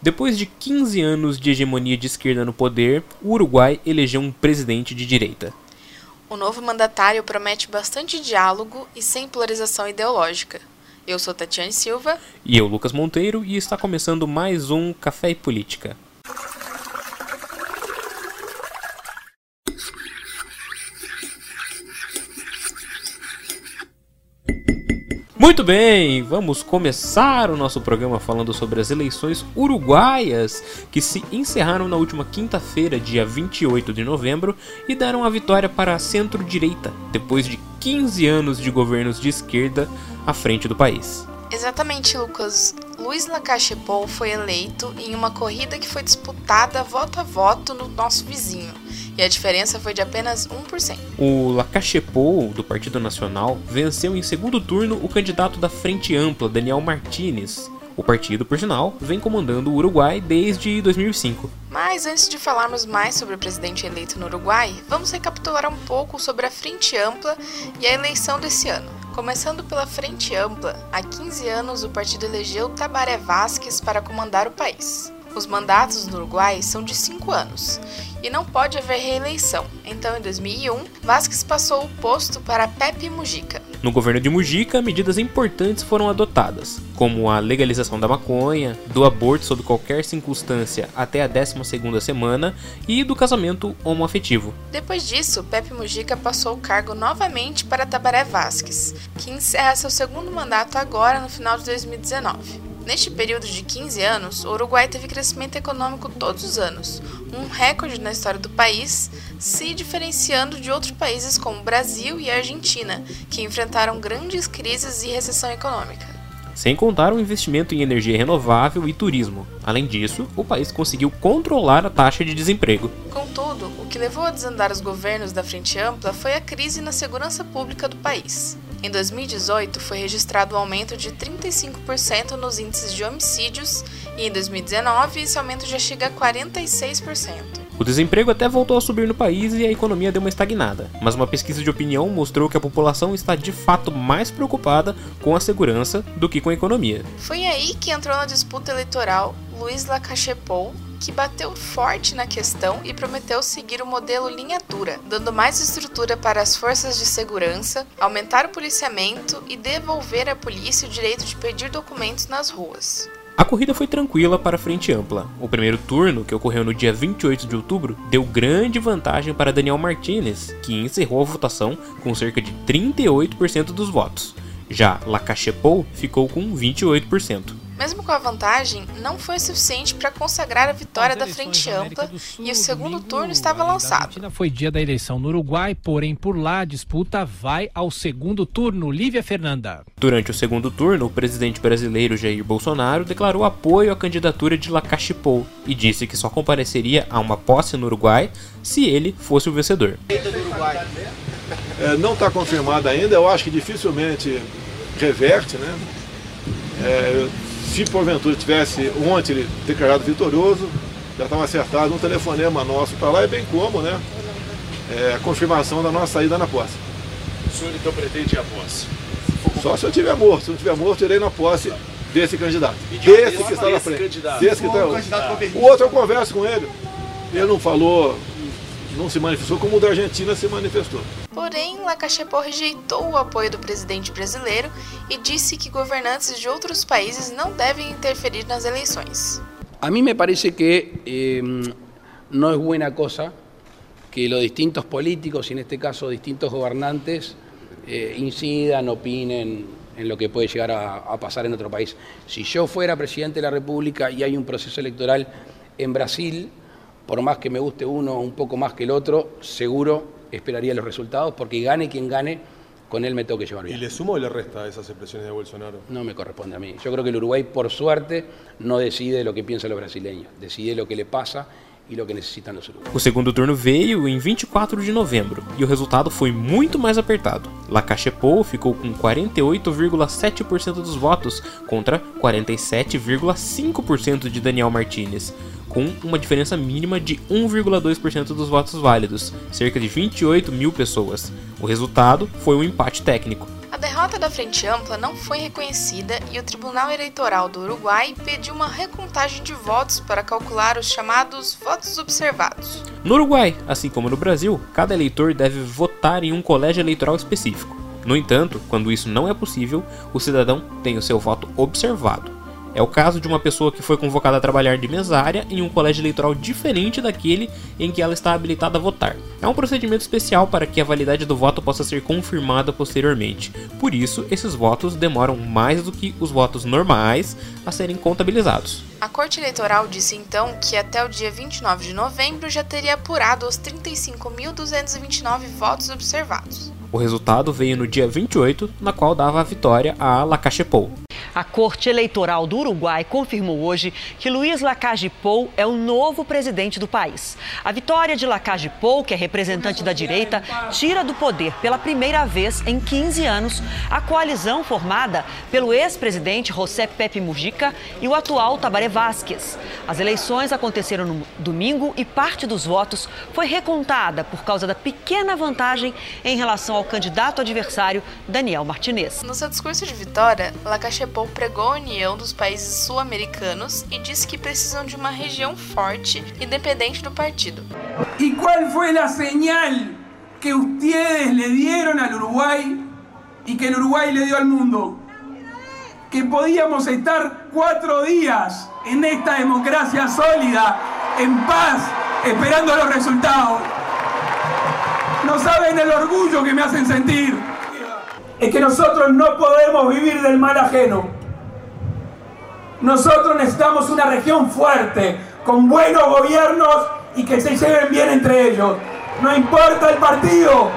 Depois de 15 anos de hegemonia de esquerda no poder, o Uruguai elegeu um presidente de direita. O novo mandatário promete bastante diálogo e sem polarização ideológica. Eu sou Tatiane Silva. E eu, Lucas Monteiro, e está começando mais um Café e Política. Muito bem, vamos começar o nosso programa falando sobre as eleições uruguaias que se encerraram na última quinta-feira, dia 28 de novembro, e deram a vitória para a centro-direita, depois de 15 anos de governos de esquerda à frente do país. Exatamente, Lucas. Luiz Lacache Pou foi eleito em uma corrida que foi disputada voto a voto no nosso vizinho e a diferença foi de apenas 1%. O Lacachepou, do Partido Nacional, venceu em segundo turno o candidato da Frente Ampla, Daniel Martinez. O partido, por sinal, vem comandando o Uruguai desde 2005. Mas antes de falarmos mais sobre o presidente eleito no Uruguai, vamos recapitular um pouco sobre a Frente Ampla e a eleição desse ano. Começando pela Frente Ampla, há 15 anos o partido elegeu Tabaré Vázquez para comandar o país. Os mandatos no Uruguai são de 5 anos e não pode haver reeleição. Então, em 2001, Vasquez passou o posto para Pepe Mujica. No governo de Mujica, medidas importantes foram adotadas, como a legalização da maconha, do aborto sob qualquer circunstância até a 12ª semana e do casamento homoafetivo. Depois disso, Pepe Mujica passou o cargo novamente para Tabaré Vasquez, que encerra seu segundo mandato agora no final de 2019. Neste período de 15 anos, o Uruguai teve crescimento econômico todos os anos, um recorde na história do país, se diferenciando de outros países como Brasil e Argentina, que enfrentaram grandes crises e recessão econômica. Sem contar o investimento em energia renovável e turismo. Além disso, o país conseguiu controlar a taxa de desemprego. Contudo, o que levou a desandar os governos da Frente Ampla foi a crise na segurança pública do país. Em 2018, foi registrado um aumento de 35% nos índices de homicídios e em 2019 esse aumento já chega a 46%. O desemprego até voltou a subir no país e a economia deu uma estagnada, mas uma pesquisa de opinião mostrou que a população está de fato mais preocupada com a segurança do que com a economia. Foi aí que entrou na disputa eleitoral Luiz Lacachepou, que bateu forte na questão e prometeu seguir o modelo linha dura, dando mais estrutura para as forças de segurança, aumentar o policiamento e devolver à polícia o direito de pedir documentos nas ruas. A corrida foi tranquila para a frente ampla. O primeiro turno, que ocorreu no dia 28 de outubro, deu grande vantagem para Daniel Martinez, que encerrou a votação com cerca de 38% dos votos. Já Lacachepou ficou com 28%. Mesmo com a vantagem, não foi suficiente para consagrar a vitória da Frente Ampla Sul, e o segundo turno estava lançado. Foi dia da eleição no Uruguai, porém por lá a disputa vai ao segundo turno. Lívia Fernanda. Durante o segundo turno, o presidente brasileiro Jair Bolsonaro declarou apoio à candidatura de Lacachipou e disse que só compareceria a uma posse no Uruguai se ele fosse o vencedor. É, não está confirmado ainda, eu acho que dificilmente reverte, né? É, se porventura tivesse ontem ele declarado vitorioso, já estava acertado um telefonema nosso para lá, é bem como, né? É a confirmação da nossa saída na posse. O senhor então pretende a posse? Só se eu tiver morto. Se eu tiver morto, irei na posse desse candidato. Desse que está na frente. Desse que está... O outro eu converso com ele. Ele não falou não se manifestou como o da Argentina se manifestou. Porém, Lacachepó rejeitou o apoio do presidente brasileiro e disse que governantes de outros países não devem interferir nas eleições. A mim me parece que eh, não é boa coisa que os distintos políticos, em este caso distintos governantes, eh, incidan, opinen en lo que puede llegar a, a, pasar en otro país. Si yo fuera presidente de la República y hay un proceso electoral en Brasil, por más que me guste uno un poco más que el otro, seguro esperaría los resultados, porque gane quien gane, con él me tengo que llevar bien. ¿Y le sumo o le resta a esas expresiones de Bolsonaro? No me corresponde a mí. Yo creo que el Uruguay, por suerte, no decide lo que piensan los brasileños, decide lo que le pasa o que. O segundo turno veio em 24 de novembro e o resultado foi muito mais apertado. Lacachepou ficou com 48,7% dos votos contra 47,5% de Daniel Martinez com uma diferença mínima de 1,2% dos votos válidos, cerca de 28 mil pessoas. O resultado foi um empate técnico. A derrota da Frente Ampla não foi reconhecida e o Tribunal Eleitoral do Uruguai pediu uma recontagem de votos para calcular os chamados votos observados. No Uruguai, assim como no Brasil, cada eleitor deve votar em um colégio eleitoral específico. No entanto, quando isso não é possível, o cidadão tem o seu voto observado. É o caso de uma pessoa que foi convocada a trabalhar de mesária em um colégio eleitoral diferente daquele em que ela está habilitada a votar. É um procedimento especial para que a validade do voto possa ser confirmada posteriormente. Por isso, esses votos demoram mais do que os votos normais a serem contabilizados. A Corte Eleitoral disse então que até o dia 29 de novembro já teria apurado os 35.229 votos observados. O resultado veio no dia 28, na qual dava a vitória a Lacachepou. A Corte Eleitoral do Uruguai confirmou hoje que Luiz Lacalle Pou é o novo presidente do país. A vitória de Lacalle Pou, que é representante da direita, tira do poder pela primeira vez em 15 anos a coalizão formada pelo ex-presidente José Pepe Mujica e o atual Tabaré Vázquez. As eleições aconteceram no domingo e parte dos votos foi recontada por causa da pequena vantagem em relação ao candidato adversário Daniel Martinez. No seu discurso de vitória, Lacalle Pou pregou a união dos países sul-americanos e disse que precisam de uma região forte, independente do partido. ¿Y cuál fue la señal que ustedes le dieron al Uruguay y que el Uruguay le dio al mundo? Que podíamos estar cuatro días en esta democracia sólida, en paz, esperando los resultados. No saben el orgullo que me hacen sentir. Es que nosotros no podemos vivir del mal ajeno. Nosotros necesitamos una región fuerte, con buenos gobiernos y que se lleven bien entre ellos. No importa el partido,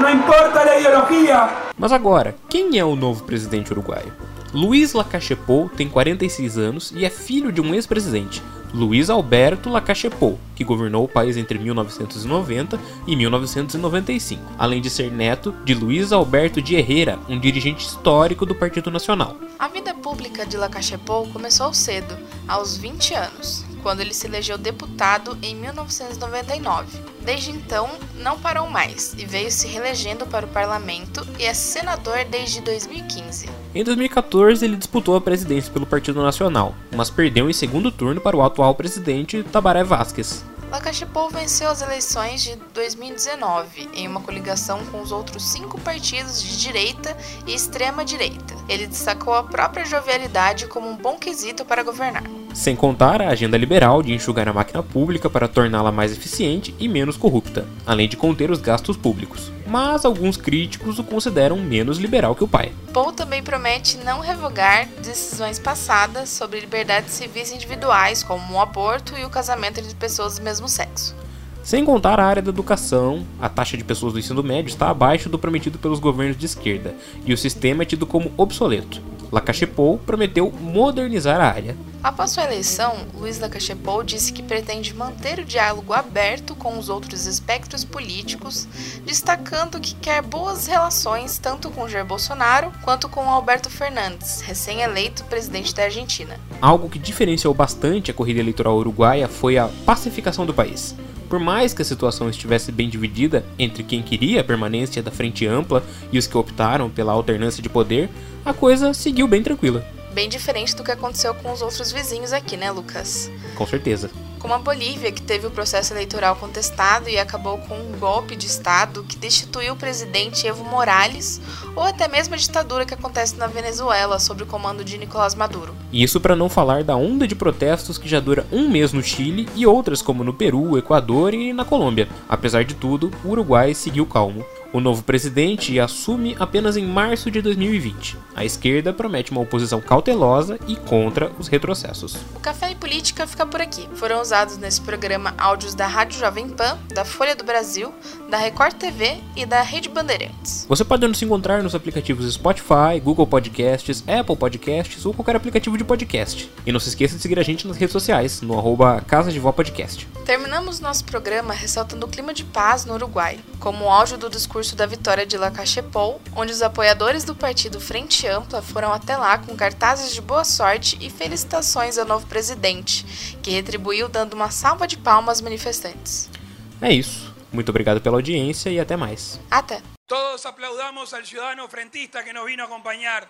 no importa la ideología. Mas agora, quem é o novo presidente uruguaio? Luiz Lacachepou tem 46 anos e é filho de um ex-presidente, Luiz Alberto Lacachepou, que governou o país entre 1990 e 1995, além de ser neto de Luiz Alberto de Herrera, um dirigente histórico do Partido Nacional. A vida pública de Lacachepou começou cedo, aos 20 anos, quando ele se elegeu deputado em 1999. Desde então, não parou mais e veio se reelegendo para o parlamento e é senador desde 2015. Em 2014, ele disputou a presidência pelo Partido Nacional, mas perdeu em segundo turno para o atual presidente Tabaré Vázquez. Lacachepou venceu as eleições de 2019 em uma coligação com os outros cinco partidos de direita e extrema-direita. Ele destacou a própria jovialidade como um bom quesito para governar. Sem contar a agenda liberal de enxugar a máquina pública para torná-la mais eficiente e menos corrupta, além de conter os gastos públicos. Mas alguns críticos o consideram menos liberal que o pai. Paul também promete não revogar decisões passadas sobre liberdades civis individuais, como o aborto e o casamento entre pessoas do mesmo sexo. Sem contar a área da educação, a taxa de pessoas do ensino médio está abaixo do prometido pelos governos de esquerda, e o sistema é tido como obsoleto. Lacachepou prometeu modernizar a área. Após sua eleição, Luiz Lacachepou disse que pretende manter o diálogo aberto com os outros espectros políticos, destacando que quer boas relações tanto com Jair Bolsonaro quanto com Alberto Fernandes, recém-eleito presidente da Argentina. Algo que diferenciou bastante a corrida eleitoral uruguaia foi a pacificação do país. Por mais que a situação estivesse bem dividida entre quem queria a permanência da frente ampla e os que optaram pela alternância de poder, a coisa seguiu bem tranquila. Bem diferente do que aconteceu com os outros vizinhos aqui, né, Lucas? Com certeza. Como a Bolívia, que teve o processo eleitoral contestado e acabou com um golpe de Estado que destituiu o presidente Evo Morales, ou até mesmo a ditadura que acontece na Venezuela sob o comando de Nicolás Maduro. Isso para não falar da onda de protestos que já dura um mês no Chile e outras como no Peru, Equador e na Colômbia. Apesar de tudo, o Uruguai seguiu calmo. O novo presidente assume apenas em março de 2020. A esquerda promete uma oposição cautelosa e contra os retrocessos. O Café e Política fica por aqui. Foram usados nesse programa áudios da Rádio Jovem Pan, da Folha do Brasil, da Record TV e da Rede Bandeirantes. Você pode nos encontrar nos aplicativos Spotify, Google Podcasts, Apple Podcasts ou qualquer aplicativo de podcast. E não se esqueça de seguir a gente nas redes sociais, no arroba Casa de Vó Podcast. Terminamos nosso programa ressaltando o clima de paz no Uruguai, como o áudio do discurso da vitória de Lacachepou, onde os apoiadores do partido Frente Ampla foram até lá com cartazes de boa sorte e felicitações ao novo presidente, que retribuiu dando uma salva de palmas aos manifestantes. É isso. Muito obrigado pela audiência e até mais. Até! Todos aplaudamos al ciudadano frentista que nos vino a acompañar.